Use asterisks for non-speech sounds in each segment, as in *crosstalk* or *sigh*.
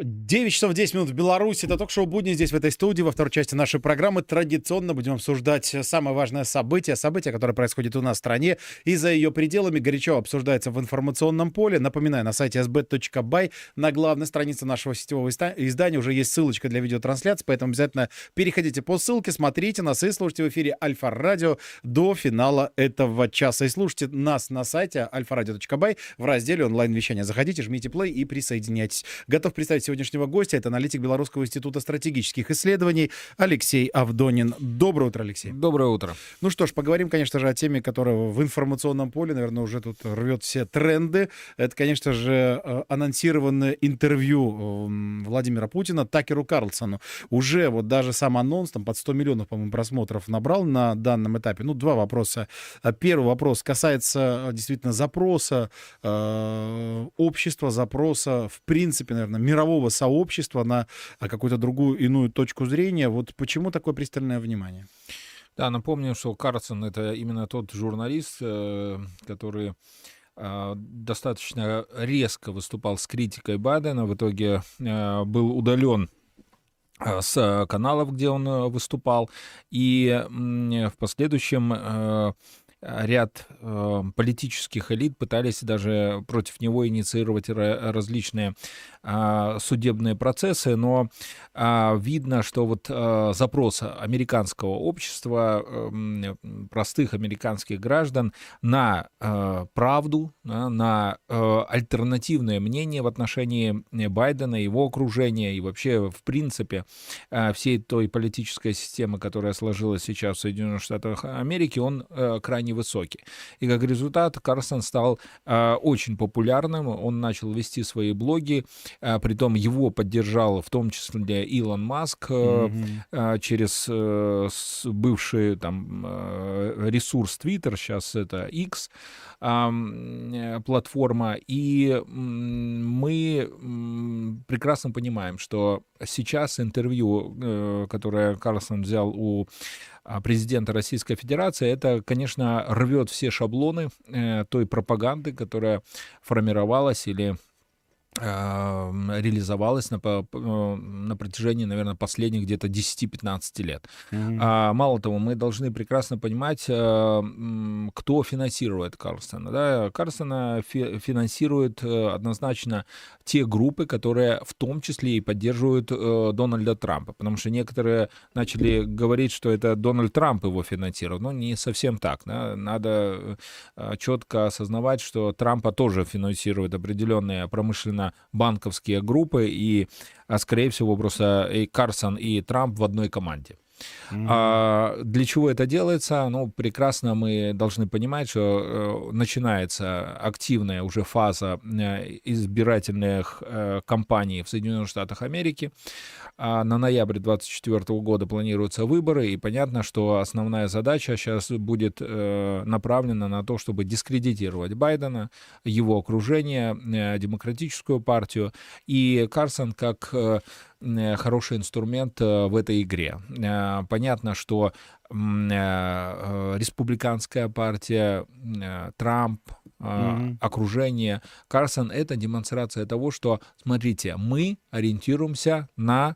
9 часов 10 минут в Беларуси. Это только шоу «Будни» здесь, в этой студии. Во второй части нашей программы традиционно будем обсуждать самое важное событие. Событие, которое происходит у нас в стране и за ее пределами. Горячо обсуждается в информационном поле. Напоминаю, на сайте sb.by на главной странице нашего сетевого издания уже есть ссылочка для видеотрансляции, поэтому обязательно переходите по ссылке, смотрите нас и слушайте в эфире Альфа-Радио до финала этого часа. И слушайте нас на сайте alfaраdio.by в разделе онлайн-вещания. Заходите, жмите play и присоединяйтесь. Готов представить сегодняшнего гостя. Это аналитик Белорусского института стратегических исследований Алексей Авдонин. Доброе утро, Алексей. Доброе утро. Ну что ж, поговорим, конечно же, о теме, которая в информационном поле, наверное, уже тут рвет все тренды. Это, конечно же, э, анонсированное интервью эм, Владимира Путина Такеру Карлсону. Уже вот даже сам анонс там под 100 миллионов, по-моему, просмотров набрал на данном этапе. Ну, два вопроса. Э, первый вопрос касается э, действительно запроса э, общества, запроса, в принципе, наверное, мирового мирового сообщества на а, какую-то другую, иную точку зрения. Вот почему такое пристальное внимание? Да, напомню, что Карлсон — это именно тот журналист, э, который а, достаточно резко выступал с критикой Байдена, в итоге э, был удален э, с каналов, где он выступал, и в последующем ряд э, политических элит пытались даже против него инициировать различные э, судебные процессы, но э, видно, что вот э, запрос американского общества, э, простых американских граждан на э, правду, на, на э, альтернативное мнение в отношении Байдена, его окружения и вообще в принципе э, всей той политической системы, которая сложилась сейчас в Соединенных Штатах Америки, он э, крайне невысокий. И как результат Карсон стал э, очень популярным, он начал вести свои блоги, э, притом его поддержал в том числе Илон Маск э, mm-hmm. э, через э, бывший там э, ресурс Twitter, сейчас это X э, платформа, и мы прекрасно понимаем, что сейчас интервью, э, которое Карлсон взял у президента Российской Федерации, это, конечно, рвет все шаблоны э, той пропаганды, которая формировалась или реализовалась на, э, на протяжении, наверное, последних где-то 10-15 лет. Mm-hmm. А, мало того, мы должны прекрасно понимать, э, кто финансирует Карлсона. Да? Карлсона фи- финансирует э, однозначно те группы, которые в том числе и поддерживают Дональда Трампа, потому что некоторые начали говорить, что это Дональд Трамп его финансирует, но не совсем так. Да? Надо четко осознавать, что Трампа тоже финансирует определенные промышленно банковские группы, и, а, скорее всего, просто и Карсон, и Трамп в одной команде. Mm-hmm. А, для чего это делается? Ну, прекрасно мы должны понимать, что э, начинается активная уже фаза э, избирательных э, кампаний в Соединенных Штатах Америки. А на ноябрь 2024 года планируются выборы, и понятно, что основная задача сейчас будет э, направлена на то, чтобы дискредитировать Байдена, его окружение, э, демократическую партию. И Карсон как э, хороший инструмент э, в этой игре. Э, понятно, что республиканская партия, Трамп, mm-hmm. окружение, Карсон — это демонстрация того, что, смотрите, мы ориентируемся на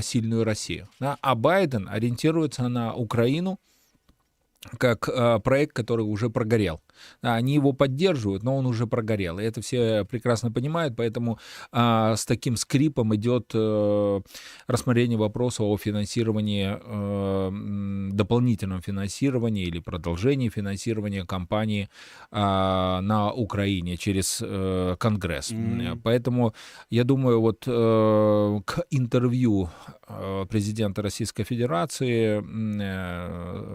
сильную Россию, а Байден ориентируется на Украину как проект, который уже прогорел. Они его поддерживают, но он уже прогорел. И это все прекрасно понимают, поэтому а, с таким скрипом идет а, рассмотрение вопроса о финансировании, а, дополнительном финансировании или продолжении финансирования кампании а, на Украине через а, Конгресс. Mm-hmm. Поэтому я думаю, вот а, к интервью президента Российской Федерации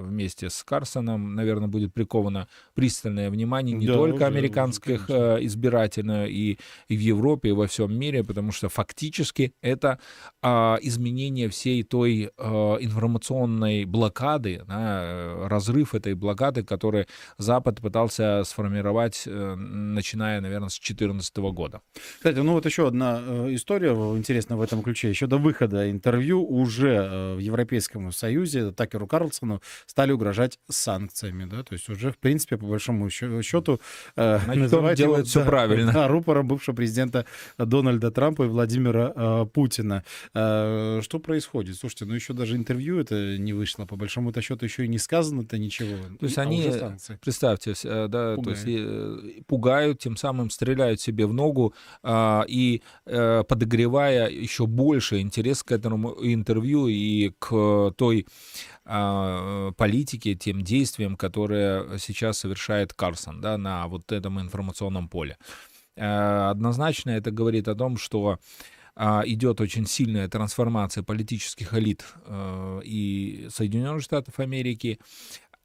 вместе с Карсоном, наверное, будет приковано пристально пристальное внимание не да, только уже, американских уже, э, избирателей, и, и в Европе, и во всем мире, потому что фактически это а, изменение всей той информационной блокады, разрыв этой блокады, который Запад пытался сформировать, начиная, наверное, с 2014 года. Кстати, ну вот еще одна история интересная в этом ключе. Еще до выхода интервью уже в Европейском Союзе Такеру Карлсону стали угрожать санкциями, да, то есть уже, в принципе, по большому счету э, называть делает его, все да, правильно. Да, рупором бывшего президента Дональда Трампа и Владимира э, Путина. Э, что происходит? Слушайте, ну еще даже интервью это не вышло, по большому-то счету еще и не сказано-то ничего. То есть а они, представьте, э, да, пугают. то есть э, пугают, тем самым стреляют себе в ногу э, и э, подогревая еще больше интерес к этому интервью и к той а, политике, тем действиям, которые сейчас совершает Карсон да, на вот этом информационном поле. Э, однозначно это говорит о том, что а, идет очень сильная трансформация политических элит э, и Соединенных Штатов Америки,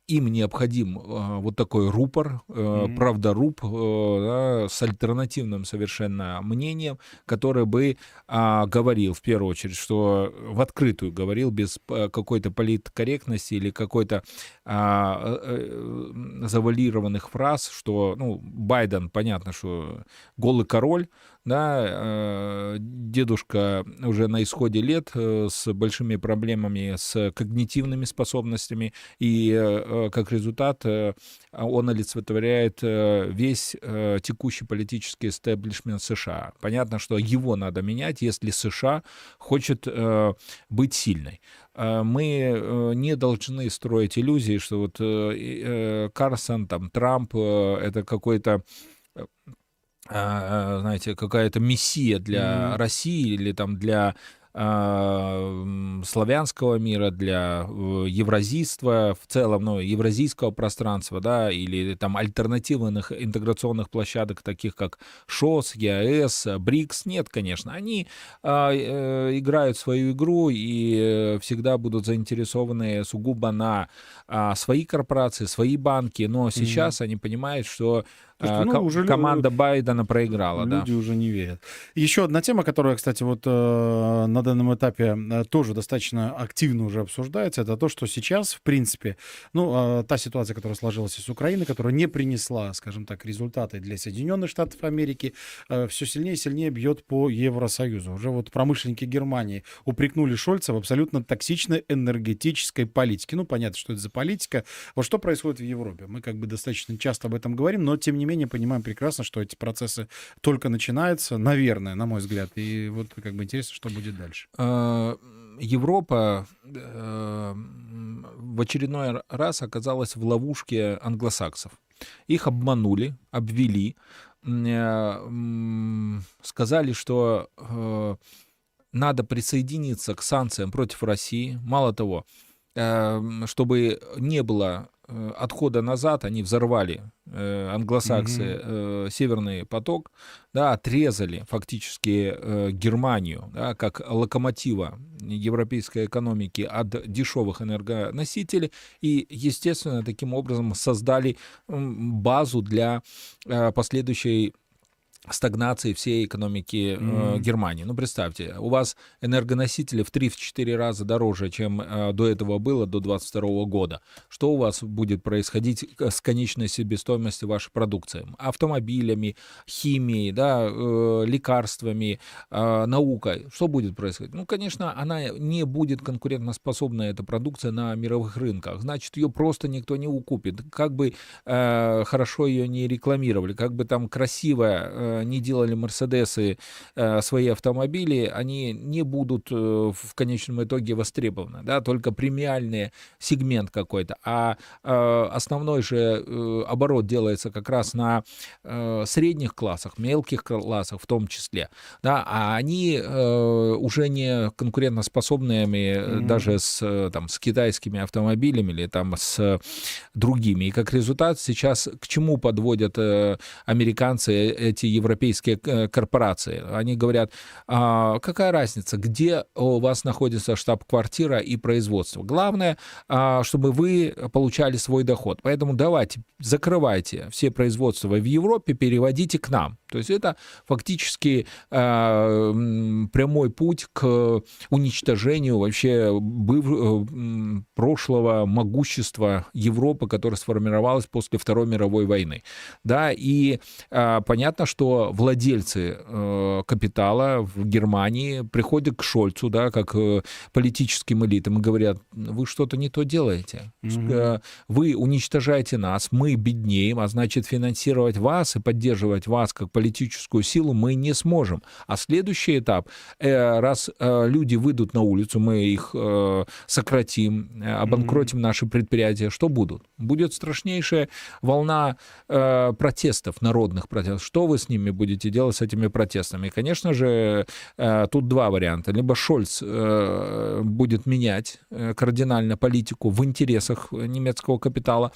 им необходим э, вот такой рупор, э, mm-hmm. правдоруб э, да, с альтернативным совершенно мнением, который бы э, говорил в первую очередь, что в открытую говорил без э, какой-то политкорректности или какой-то а, э, э, завалированных фраз, что ну, Байден, понятно, что голый король, да, э, дедушка уже на исходе лет э, с большими проблемами с когнитивными способностями, и э, как результат он олицетворяет весь текущий политический истеблишмент США. Понятно, что его надо менять, если США хочет быть сильной мы не должны строить иллюзии, что вот Карсон, там, Трамп — это какой-то знаете, какая-то мессия для mm-hmm. России или там для а, славянского мира, для э, евразийства в целом, ну, евразийского пространства, да, или там альтернативных интеграционных площадок, таких как ШОС, ЕАЭС, БРИКС, нет, конечно. Они а, э, играют свою игру и э, всегда будут заинтересованы сугубо на а, свои корпорации, свои банки, но сейчас mm-hmm. они понимают, что Слушайте, ну, уже команда люди, Байдена проиграла, люди да. уже не верят. Еще одна тема, которая, кстати, вот э, на данном этапе э, тоже достаточно активно уже обсуждается, это то, что сейчас, в принципе, ну, э, та ситуация, которая сложилась с Украиной, которая не принесла, скажем так, результаты для Соединенных Штатов Америки, э, все сильнее и сильнее бьет по Евросоюзу. Уже вот промышленники Германии упрекнули Шольца в абсолютно токсичной энергетической политике. Ну, понятно, что это за политика. Вот что происходит в Европе? Мы как бы достаточно часто об этом говорим, но тем не менее понимаем прекрасно, что эти процессы только начинаются, наверное, на мой взгляд. И вот как бы интересно, что будет дальше. А, Европа э, в очередной раз оказалась в ловушке англосаксов. Их обманули, обвели, э, сказали, что э, надо присоединиться к санкциям против России. Мало того, чтобы не было Э, отхода назад они взорвали э, англосаксы mm-hmm. э, Северный поток, да, отрезали фактически э, Германию да, как локомотива европейской экономики от дешевых энергоносителей и, естественно, таким образом создали базу для э, последующей стагнации всей экономики mm. э, Германии. Ну, представьте, у вас энергоносители в 3-4 раза дороже, чем э, до этого было, до 2022 года. Что у вас будет происходить с конечной себестоимостью вашей продукции? Автомобилями, химией, да, э, лекарствами, э, наукой. Что будет происходить? Ну, конечно, она не будет конкурентоспособна, эта продукция, на мировых рынках. Значит, ее просто никто не укупит. Как бы э, хорошо ее не рекламировали, как бы там красивая э, не делали Мерседесы э, свои автомобили, они не будут э, в конечном итоге востребованы, да, только премиальный сегмент какой-то, а э, основной же оборот делается как раз на средних классах, мелких классах в том числе, да, а они уже не конкурентоспособными mm-hmm. даже с, там, с китайскими автомобилями или там с другими. И как результат сейчас к чему подводят американцы эти европейские э, корпорации. Они говорят, а, какая разница, где у вас находится штаб-квартира и производство. Главное, а, чтобы вы получали свой доход. Поэтому давайте, закрывайте все производства в Европе, переводите к нам. То есть это фактически э, прямой путь к уничтожению вообще быв, э, прошлого могущества Европы, которое сформировалось после Второй мировой войны. Да, и э, понятно, что что владельцы э, капитала в Германии приходят к Шольцу, да, как э, политическим элитам, и говорят, вы что-то не то делаете. Mm-hmm. Вы уничтожаете нас, мы беднеем, а значит финансировать вас и поддерживать вас как политическую силу мы не сможем. А следующий этап, э, раз э, люди выйдут на улицу, мы их э, сократим, э, обанкротим mm-hmm. наши предприятия, что будут? Будет страшнейшая волна э, протестов, народных протестов. Что вы с ними будете делать, с этими протестами? И, конечно же, э, тут два варианта. Либо Шольц э, будет менять э, кардинально политику в интересах немецкого капитала,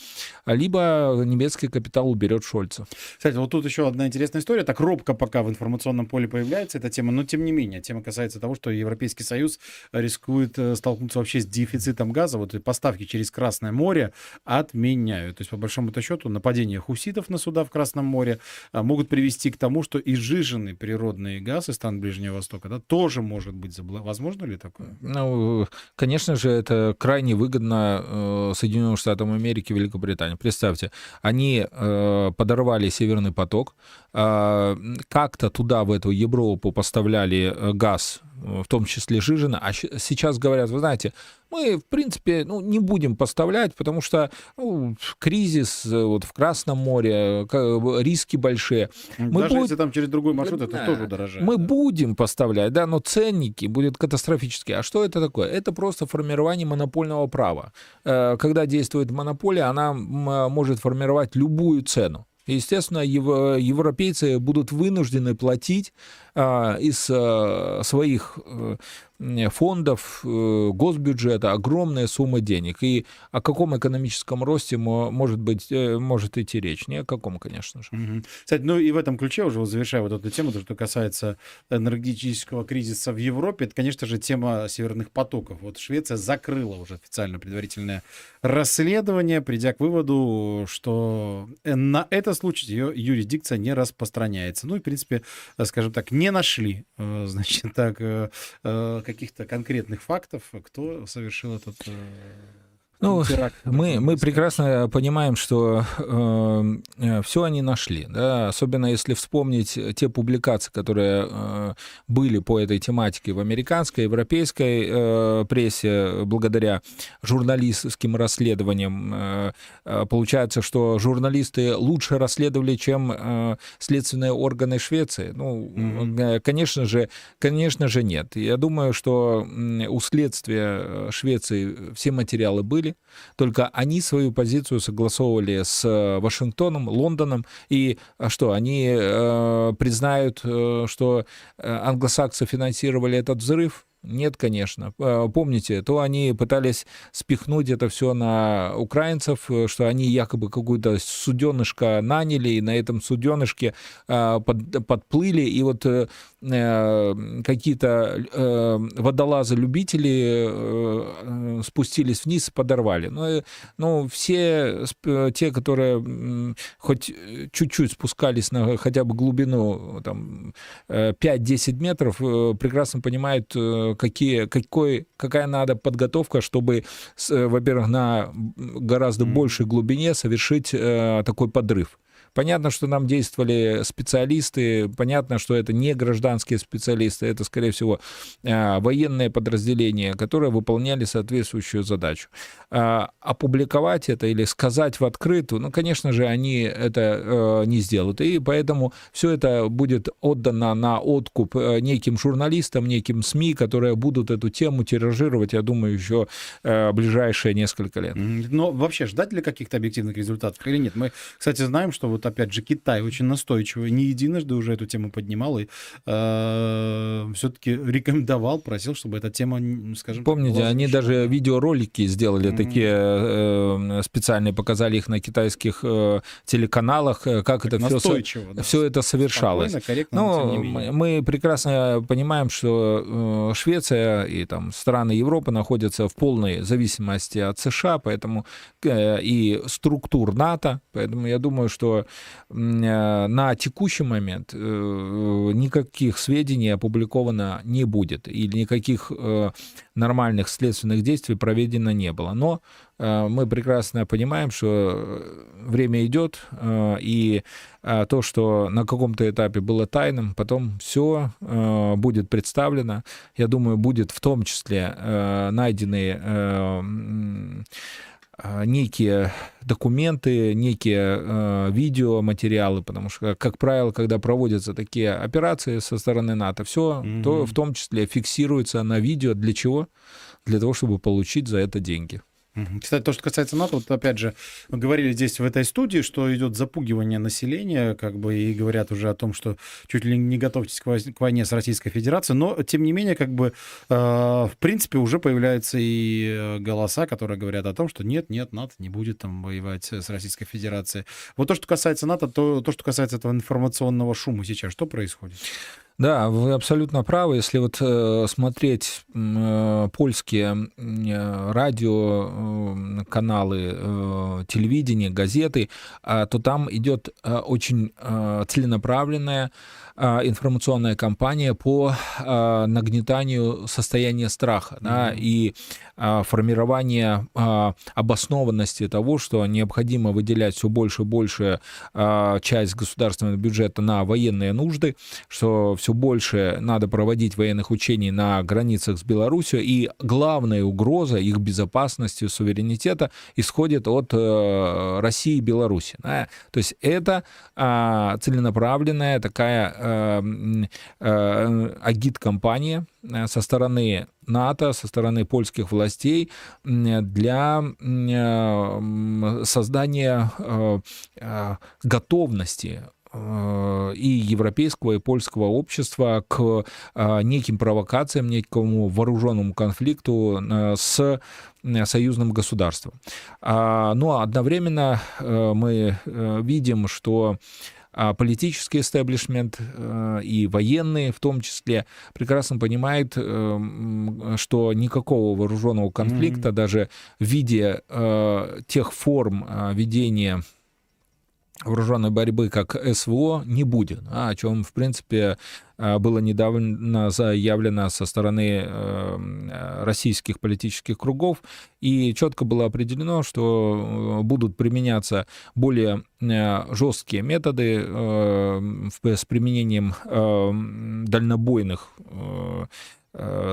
либо немецкий капитал уберет Шольца. Кстати, вот тут еще одна интересная история. Так робко пока в информационном поле появляется эта тема, но тем не менее, тема касается того, что Европейский Союз рискует столкнуться вообще с дефицитом газа. Вот поставки через Красное море отменяют. То есть, по большому-то счету, нападение хуситов на суда в Красном море а, могут привести к тому, что и жиженный природный газ из стран Ближнего Востока да, тоже может быть забл... Возможно ли такое? Ну, конечно же, это крайне выгодно э, Соединенным Штатам Америки, Великобритании. Представьте, они э, подорвали Северный поток, э, как-то туда, в эту Европу, поставляли газ в том числе Жижина, а сейчас говорят, вы знаете, мы, в принципе, ну, не будем поставлять, потому что ну, кризис э, вот в Красном море, риски большие. Мы Даже будем... если там через другой маршрут, это да. тоже дорожает. Мы да. будем поставлять, да, но ценники будут катастрофические. А что это такое? Это просто формирование монопольного права. Э, когда действует монополия, она может формировать любую цену. Естественно, европейцы будут вынуждены платить а, из своих э, фондов, э, госбюджета огромные суммы денег. И о каком экономическом росте может, быть, э, может идти речь? Ни о каком, конечно же. Угу. Кстати, ну и в этом ключе, уже завершая вот эту тему, то, что касается энергетического кризиса в Европе, это, конечно же, тема северных потоков. Вот Швеция закрыла уже официально предварительное расследование, придя к выводу, что на этот случай ее юрисдикция не распространяется. Ну и, в принципе, скажем так, не нашли, *laughs* значит, так, каких-то конкретных фактов, кто совершил этот ну, мы, мы прекрасно понимаем, что э, э, все они нашли, да, особенно если вспомнить те публикации, которые э, были по этой тематике в американской, европейской э, прессе, благодаря журналистским расследованиям. Э, э, получается, что журналисты лучше расследовали, чем э, следственные органы Швеции. Ну, mm-hmm. конечно же, конечно же, нет. Я думаю, что у следствия Швеции все материалы были были, только они свою позицию согласовывали с э, Вашингтоном, Лондоном, и а что, они э, признают, э, что э, англосаксы финансировали этот взрыв? Нет, конечно. Э, помните, то они пытались спихнуть это все на украинцев, что они якобы какую-то суденышко наняли, и на этом суденышке под, подплыли, и вот какие-то водолазы-любители спустились вниз и подорвали. Но, ну, все те, которые хоть чуть-чуть спускались на хотя бы глубину там, 5-10 метров, прекрасно понимают, какие, какой, какая надо подготовка, чтобы, э, во-первых, на гораздо большей глубине совершить э, такой подрыв. Понятно, что нам действовали специалисты, понятно, что это не гражданские специалисты, это, скорее всего, а, военные подразделения, которые выполняли соответствующую задачу. А, опубликовать это или сказать в открытую, ну, конечно же, они это э, не сделают. И поэтому все это будет отдано на откуп э, неким журналистам, неким СМИ, которые будут эту тему тиражировать, я думаю, еще э, ближайшие несколько лет. Но вообще ждать ли каких-то объективных результатов или нет? Мы, кстати, знаем, что вот опять же Китай очень настойчиво, не единожды уже эту тему поднимал и э, все-таки рекомендовал, просил, чтобы эта тема, скажем Помните, они даже видеоролики сделали mm-hmm. такие э, специальные, показали их на китайских э, телеканалах, э, как так это все, да, все это совершалось. Ну, мы, мы прекрасно понимаем, что э, Швеция и там страны Европы находятся в полной зависимости от США, поэтому э, и структур НАТО, поэтому я думаю, что на текущий момент никаких сведений опубликовано не будет, или никаких нормальных следственных действий проведено не было. Но мы прекрасно понимаем, что время идет, и то, что на каком-то этапе было тайным, потом все будет представлено. Я думаю, будет в том числе найдены некие документы, некие э, видеоматериалы, потому что, как правило, когда проводятся такие операции со стороны НАТО, все, mm-hmm. то в том числе фиксируется на видео. Для чего? Для того, чтобы получить за это деньги. Кстати, то, что касается НАТО, вот опять же, говорили здесь в этой студии, что идет запугивание населения, как бы, и говорят уже о том, что чуть ли не готовьтесь к войне с Российской Федерацией, но, тем не менее, как бы, э, в принципе, уже появляются и э, голоса, которые говорят о том, что нет, нет, НАТО не будет там воевать с Российской Федерацией. Вот то, что касается НАТО, то, то что касается этого информационного шума сейчас, что происходит? Да, вы абсолютно правы. Если вот э, смотреть э, польские э, радио, каналы, э, телевидение, газеты, э, то там идет очень э, целенаправленная а, информационная кампания по а, нагнетанию состояния страха mm-hmm. да, и а, формирование обоснованности того, что необходимо выделять все больше и больше часть государственного бюджета на военные нужды, что все больше надо проводить военных учений на границах с Беларусью, и главная угроза их безопасности, суверенитета исходит от э, России и Беларуси. Да? То есть это целенаправленная такая э, агит-компания э, со стороны НАТО, со стороны польских властей для создания готовности и европейского, и польского общества к неким провокациям, некому вооруженному конфликту с союзным государством. А, ну а одновременно мы видим, что политический истеблишмент э, и военные в том числе прекрасно понимают, э, что никакого вооруженного конфликта mm-hmm. даже в виде э, тех форм ведения вооруженной борьбы, как СВО, не будет, а, о чем, в принципе, а, было недавно заявлено со стороны э, российских политических кругов, и четко было определено, что э, будут применяться более э, жесткие методы с применением дальнобойных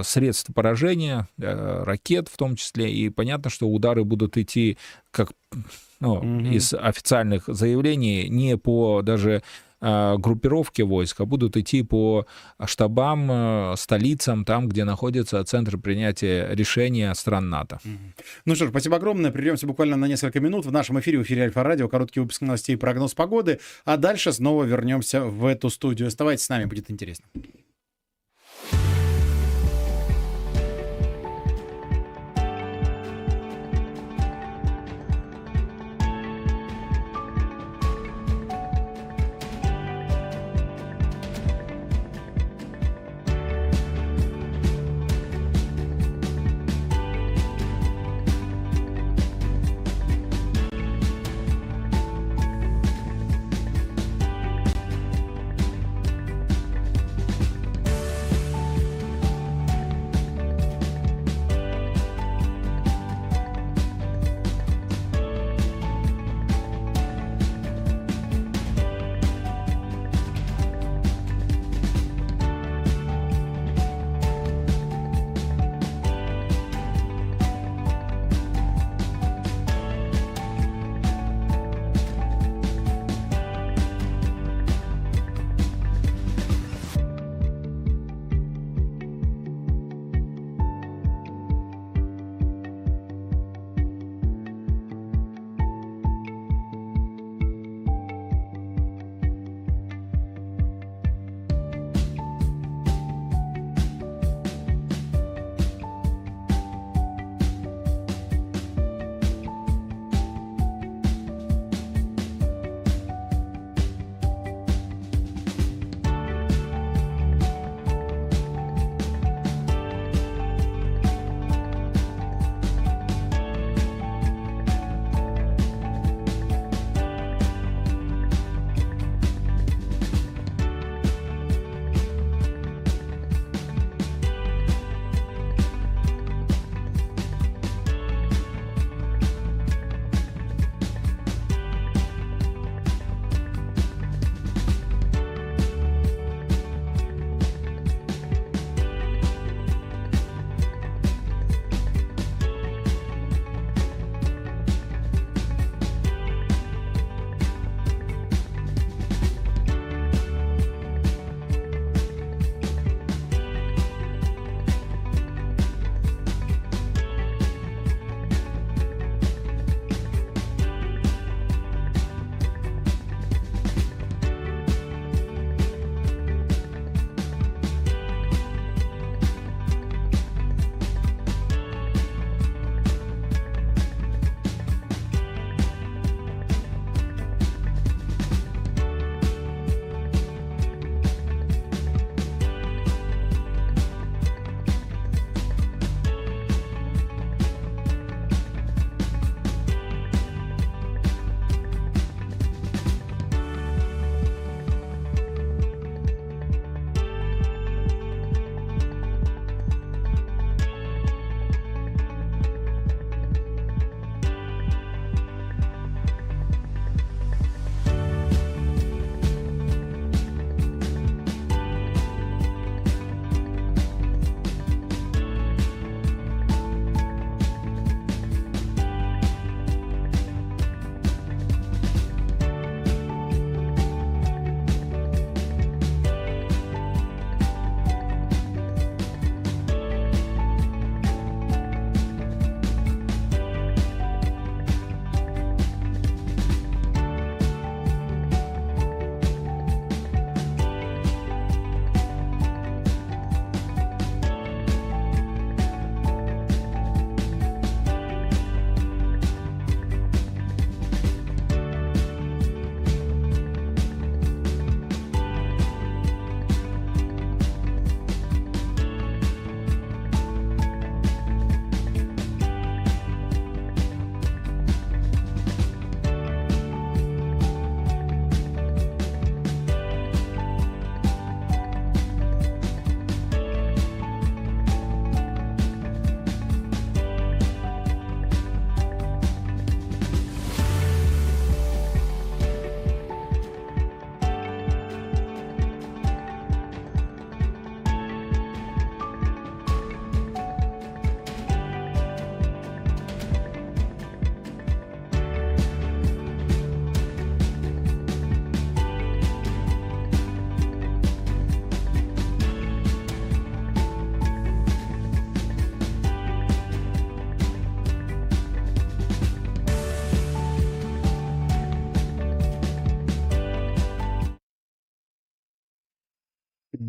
средств поражения, ракет в том числе, и понятно, что удары будут идти как ну, угу. из официальных заявлений не по даже а, группировки войск, а будут идти по штабам, э, столицам, там, где находится центр принятия решения стран НАТО. Ну что ж, спасибо огромное. Прервемся буквально на несколько минут. В нашем эфире, в эфире Альфа-Радио, короткий выпуск новостей и прогноз погоды. А дальше снова вернемся в эту студию. Оставайтесь с нами, будет интересно.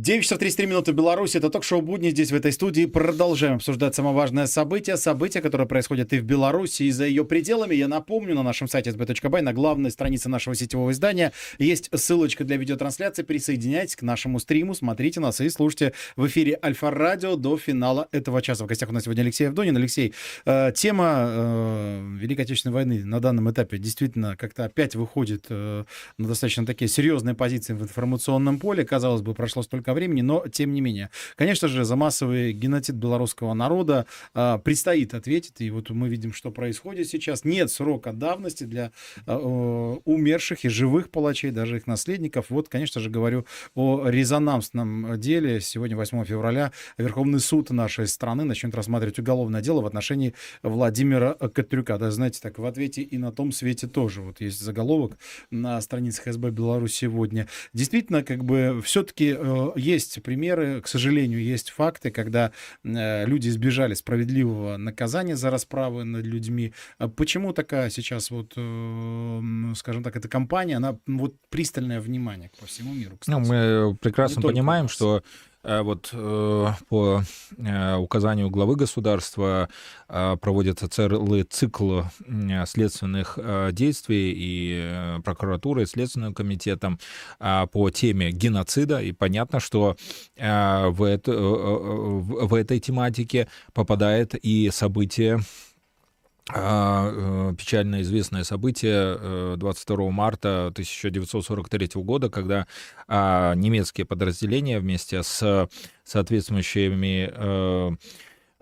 9 часов 33 минуты в Беларуси. Это ток-шоу «Будни» здесь, в этой студии. Продолжаем обсуждать самое важное событие. События, которые происходят и в Беларуси, и за ее пределами. Я напомню, на нашем сайте sb.by, на главной странице нашего сетевого издания, есть ссылочка для видеотрансляции. Присоединяйтесь к нашему стриму, смотрите нас и слушайте в эфире Альфа-радио до финала этого часа. В гостях у нас сегодня Алексей Авдонин. Алексей, э, тема э, Великой Отечественной войны на данном этапе действительно как-то опять выходит э, на достаточно такие серьезные позиции в информационном поле. Казалось бы, прошло столько времени, но тем не менее. Конечно же, за массовый геноцид белорусского народа э, предстоит ответить, и вот мы видим, что происходит сейчас. Нет срока давности для э, умерших и живых палачей, даже их наследников. Вот, конечно же, говорю о резонансном деле. Сегодня, 8 февраля, Верховный суд нашей страны начнет рассматривать уголовное дело в отношении Владимира Катрюка. Да, знаете, так в ответе и на том свете тоже. Вот есть заголовок на страницах СБ Беларусь сегодня. Действительно, как бы все-таки э, есть примеры, к сожалению, есть факты, когда э, люди избежали справедливого наказания за расправы над людьми. А почему такая сейчас вот, э, скажем так, эта компания, она вот пристальное внимание по всему миру? Кстати. Ну, мы прекрасно понимаем, что вот э, по э, указанию главы государства проводится целый цикл следственных действий и прокуратурой, и Следственным комитетом по теме геноцида. И понятно, что в, это, в этой тематике попадает и событие э, печально известное событие 22 э, марта 1943 года, когда а, немецкие подразделения вместе с соответствующими э,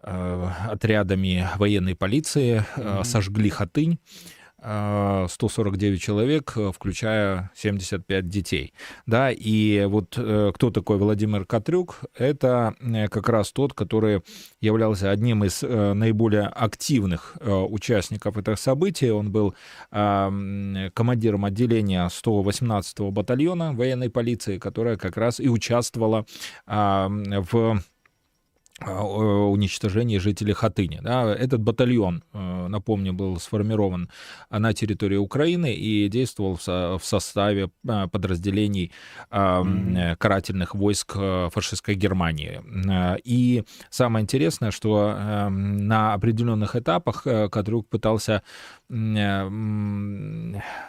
отрядами военной полиции mm-hmm. сожгли Хатынь. 149 человек, э, включая 75 детей. Да, и вот э, кто такой Владимир Катрюк? Это э, как раз тот, который являлся одним из наиболее активных участников этих событий. Он был командиром отделения 118-го батальона военной полиции, которая как раз и участвовала в уничтожении жителей Хатыни. Да, этот батальон, э, напомню, был сформирован на территории Украины и действовал в составе а, подразделений карательных войск э, фашистской Германии. И самое интересное, что на определенных этапах Кадрук пытался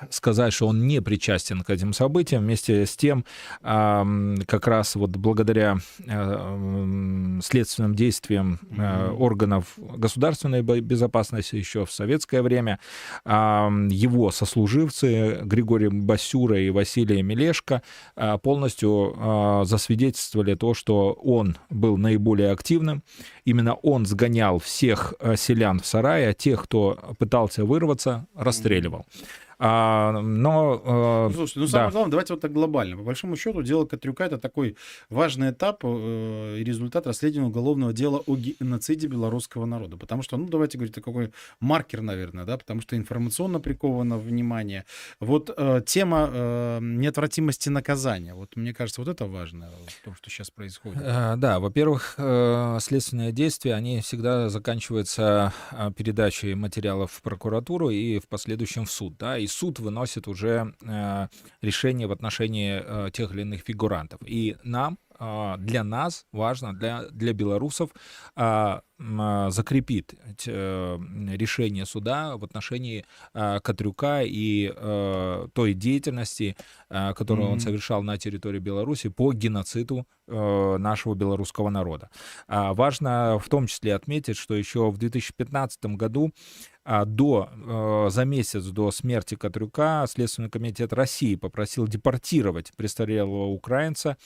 сказать, что он не причастен к этим событиям. Вместе с тем, как раз вот благодаря следственным действиям органов государственной безопасности еще в советское время, его сослуживцы Григорий Басюра и Василий Мелешко полностью засвидетельствовали то, что он был наиболее активным. Именно он сгонял всех селян в сарай, а тех, кто пытался вырваться, вырваться, расстреливал. А, но... Э, Слушайте, ну самое да. главное, давайте вот так глобально. По большому счету, дело Катрюка — это такой важный этап э, и результат расследования уголовного дела о геноциде белорусского народа. Потому что, ну давайте говорить, это какой маркер, наверное, да, потому что информационно приковано внимание. Вот э, тема э, неотвратимости наказания. Вот мне кажется, вот это важно в том, что сейчас происходит. Э, да, во-первых, э, следственные действия, они всегда заканчиваются э, передачей материалов в прокуратуру и в последующем в суд, да, и суд выносит уже э, решение в отношении э, тех или иных фигурантов. И нам э, для нас важно, для, для белорусов, э, закрепит решение суда в отношении Катрюка и той деятельности, которую mm-hmm. он совершал на территории Беларуси по геноциду нашего белорусского народа. Важно в том числе отметить, что еще в 2015 году а до, э, за месяц до смерти Катрюка Следственный комитет России попросил депортировать престарелого украинца,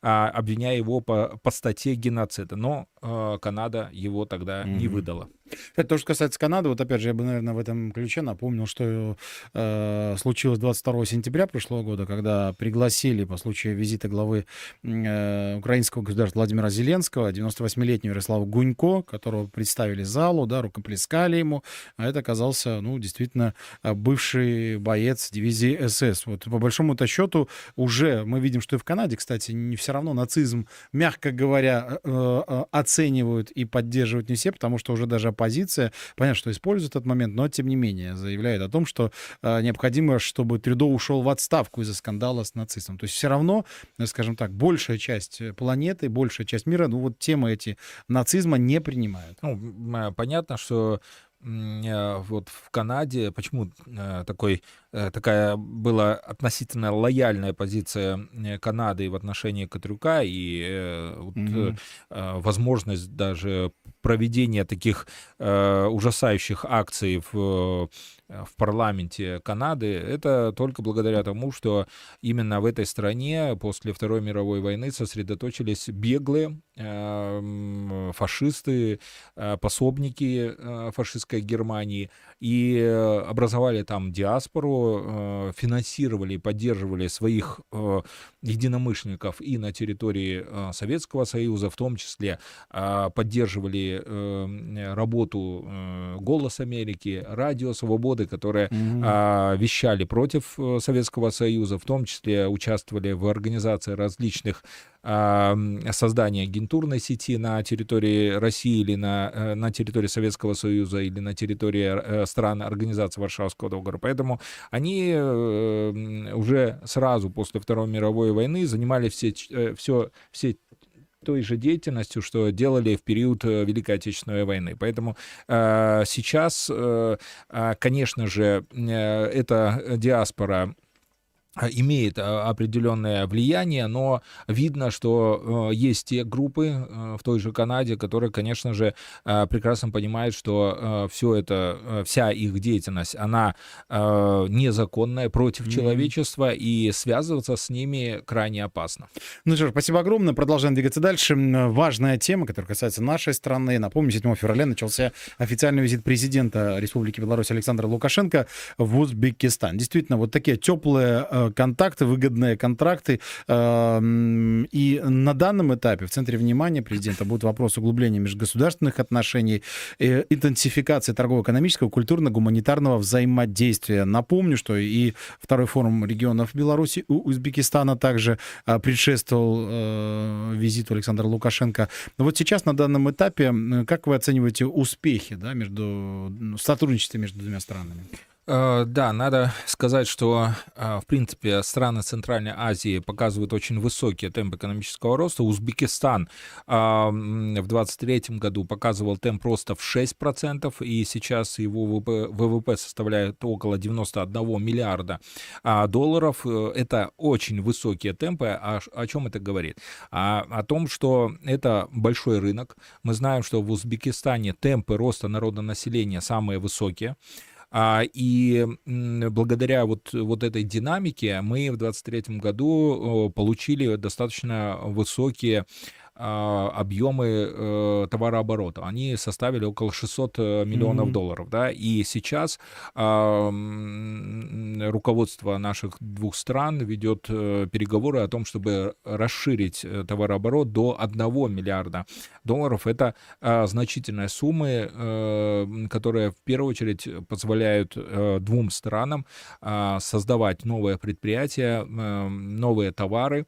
а, обвиняя его по, по статье геноцида. Но э, Канада его тогда mm-hmm. не выдала. *laughs* Это то, что касается Канады, вот опять же, я бы, наверное, в этом ключе напомнил, что э, случилось 22 сентября прошлого года, когда пригласили по случаю визита главы э, украинского государства Владимира Зеленского, 98-летнего Ярослава Гунько, которого представили залу, да, рукоплескали ему, а это оказался, ну, действительно, э, бывший боец дивизии СС. Вот по большому-то счету уже мы видим, что и в Канаде, кстати, не все равно нацизм, мягко говоря, э, э, оценивают и поддерживают не все, потому что уже даже оппозиция, понятно, что использует этот момент, но тем не менее заявляет о том, что э, необходимо, чтобы Трюдо ушел в отставку из-за скандала с нацистом. То есть все равно, скажем так, большая часть планеты, большая часть мира, ну вот темы эти нацизма не принимают. Ну, понятно, что Э, вот в Канаде, почему э, такой, э, такая была относительно лояльная позиция Канады в отношении Катрюка и вот, mm-hmm. возможность даже проведения таких ужасающих акций в в парламенте Канады, это только благодаря тому, что именно в этой стране после Второй мировой войны сосредоточились беглые эм, фашисты, пособники фашистской Германии, и образовали там диаспору, финансировали и поддерживали своих единомышленников и на территории Советского Союза, в том числе поддерживали эм, работу э, «Голос Америки», «Радио Свободы», которые mm-hmm. а, вещали против э, Советского Союза, в том числе участвовали в организации различных а, создания агентурной сети на территории России или на, э, на территории Советского Союза или на территории э, стран Организации Варшавского договора. Поэтому они уже сразу после Второй мировой войны занимали все, все, все той же деятельностью, что делали в период э, Великой Отечественной войны. Поэтому э, сейчас, э, а, конечно же, э, эта диаспора имеет а, определенное влияние, но видно, что э, есть те группы э, в той же Канаде, которые, конечно же, э, прекрасно понимают, что все это, вся их деятельность, она незаконная, против mm-hmm. человечества, и связываться с ними крайне опасно. Ну что ж, спасибо огромное. Продолжаем двигаться дальше. Важная тема, которая касается нашей страны. Напомню, 7 февраля начался официальный визит президента Республики Беларусь Александра Лукашенко в Узбекистан. Действительно, вот такие теплые контакты, выгодные контракты. Эм, и на данном этапе в центре внимания президента будет вопрос углубления межгосударственных отношений, э, интенсификации торгово-экономического, культурно-гуманитарного взаимодействия. Напомню, что и второй форум регионов Беларуси у Узбекистана также э, предшествовал э, визиту Александра Лукашенко. Но вот сейчас на данном этапе как вы оцениваете успехи да, между сотрудничества между двумя странами? Э, да, надо сказать, что, э, в принципе, страны Центральной Азии показывают очень высокие темпы экономического роста. Узбекистан в 2023 году показывал темп роста в 6%, и сейчас его ВВП составляет около 91 миллиарда а, долларов. Э, это очень высокие темпы. А о чем это говорит? А, о том, что это большой рынок. Мы знаем, что в Узбекистане темпы роста народонаселения самые высокие. А, и благодаря вот, вот этой динамике мы в 2023 году получили достаточно высокие объемы э, товарооборота. Они составили около 600 э, миллионов mm-hmm. долларов. Да? И сейчас а, руководство наших двух стран ведет э, переговоры о том, чтобы расширить товарооборот до 1 миллиарда долларов. Это а, значительные суммы, которые в первую очередь позволяют двум странам создавать новые предприятия, новые товары,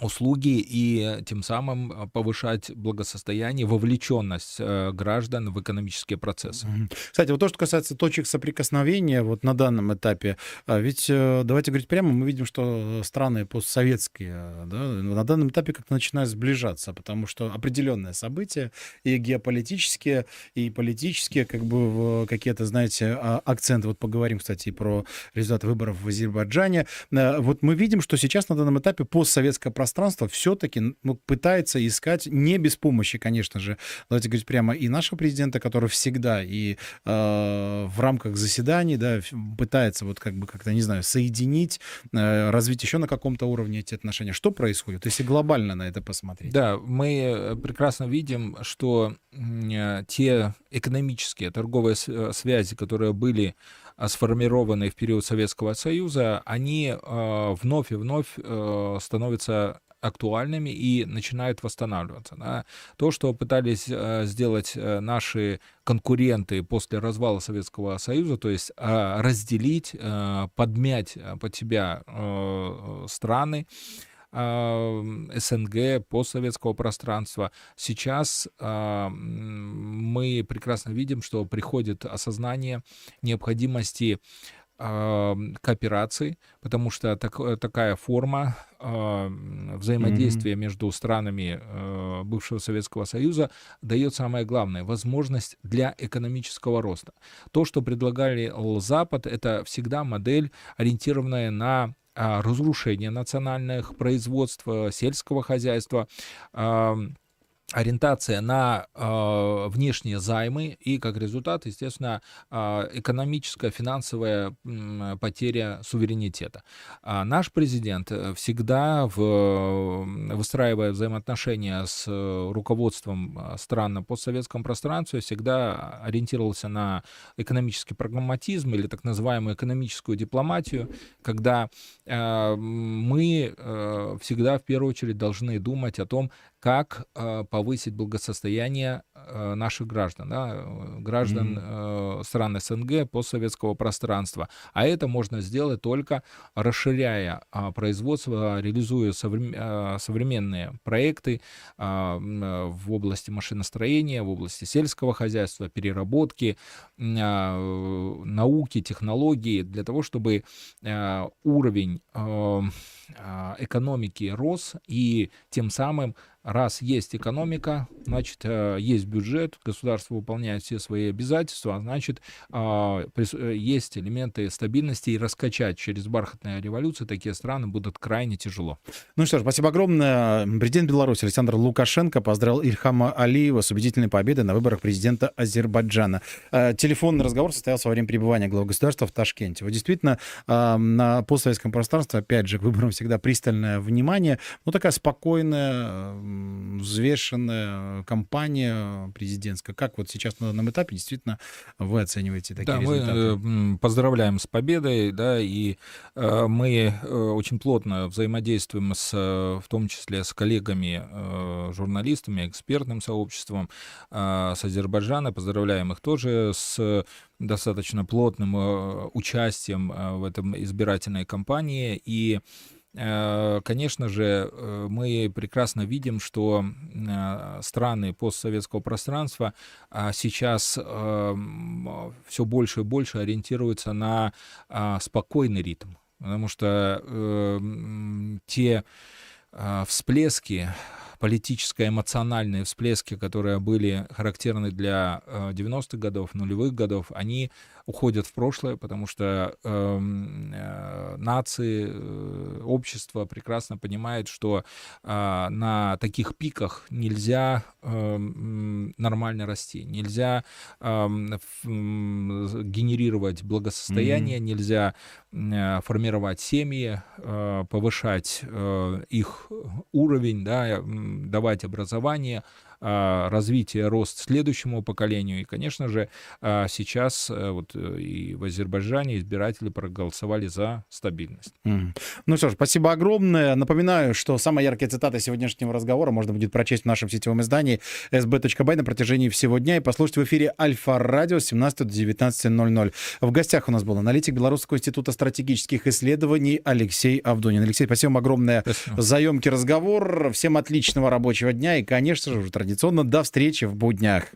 услуги и тем самым э, повышать благосостояние, вовлеченность э, граждан в экономические процессы. Кстати, вот то, что касается точек соприкосновения вот на данном этапе, а ведь э, давайте говорить прямо, мы видим, что страны постсоветские да, на данном этапе как-то начинают сближаться, потому что определенные события и геополитические, и политические, как бы какие-то, знаете, а, акценты. Вот поговорим, кстати, и про результаты выборов в Азербайджане. Вот мы видим, что сейчас на данном этапе постсоветское пространство пространство все-таки ну, пытается искать, не без помощи, конечно же, давайте говорить прямо, и нашего президента, который всегда и э, в рамках заседаний, да, пытается вот как бы как-то, не знаю, соединить, э, развить еще на каком-то уровне эти отношения. Что происходит, если глобально на это посмотреть? Да, мы э, прекрасно видим, что э, те экономические, торговые э, связи, которые были сформированные в период Советского Союза, они э, вновь и вновь э, становятся актуальными и начинают восстанавливаться. Да. То, что пытались э, сделать э, наши конкуренты после развала Советского Союза, то есть э, разделить, подмять под себя страны, СНГ, постсоветского пространства. Сейчас мы прекрасно видим, что приходит осознание необходимости кооперации, потому что так, э, такая форма э, взаимодействия mm-hmm. между странами э, бывшего Советского Союза дает самое главное возможность для экономического роста. То, что предлагали Запад, это всегда модель, ориентированная на разрушение национальных производств, сельского хозяйства, ориентация на э, внешние займы и как результат, естественно, э, экономическая, финансовая э, потеря суверенитета. А наш президент всегда, в, выстраивая взаимоотношения с руководством стран на постсоветском пространстве, всегда ориентировался на экономический прагматизм или так называемую экономическую дипломатию, когда э, мы э, всегда в первую очередь должны думать о том, как э, повысить благосостояние э, наших граждан, да, граждан mm-hmm. э, стран СНГ, постсоветского пространства. А это можно сделать только расширяя э, производство, реализуя соврем, э, современные проекты э, в области машиностроения, в области сельского хозяйства, переработки, э, науки, технологии, для того, чтобы э, уровень э, экономики рос и тем самым раз есть экономика, значит, э, есть бюджет, государство выполняет все свои обязательства, а значит, а, э, есть элементы стабильности, и раскачать через бархатные революции такие страны будут крайне тяжело. Ну что ж, спасибо огромное. Президент Беларуси Александр Лукашенко поздравил Ильхама Алиева с убедительной победой на выборах президента Азербайджана. Э, телефонный разговор состоялся во время пребывания главы государства в Ташкенте. Вот действительно, на постсоветском пространстве, опять же, к выборам всегда пристальное внимание, ну такая спокойная, взвешенная кампания президентская. Как вот сейчас на данном этапе действительно вы оцениваете такие да, результаты? Мы э, поздравляем с победой, да, и э, мы э, очень плотно взаимодействуем с, в том числе с коллегами, журналистами, экспертным сообществом с Азербайджана. Поздравляем их тоже с достаточно плотным участием в этом избирательной кампании и Э, конечно же, э, мы прекрасно видим, что э, страны постсоветского пространства а, сейчас все больше и больше ориентируются на а, спокойный ритм, потому что те всплески политическо-эмоциональные всплески, которые были характерны для 90-х годов, нулевых годов, они уходят в прошлое, потому что эм, э, нации, э, общество прекрасно понимает, что э, на таких пиках нельзя э, нормально расти, нельзя э, генерировать благосостояние, mm-hmm. нельзя э, формировать семьи, э, повышать э, их уровень, да, давать образование, развитие, рост следующему поколению. И, конечно же, а, сейчас э, вот э, и в Азербайджане избиратели проголосовали за стабильность. Mm. Ну что ж, спасибо огромное. Напоминаю, что самая яркая цитата сегодняшнего разговора можно будет прочесть в нашем сетевом издании sb.by на протяжении всего дня и послушать в эфире Альфа-радио с 17 до 19.00. В гостях у нас был аналитик Белорусского института стратегических исследований Алексей Авдонин. Алексей, спасибо вам огромное спасибо. за емкий разговор. Всем отличного рабочего дня и, конечно же, уже традиционно до встречи в буднях.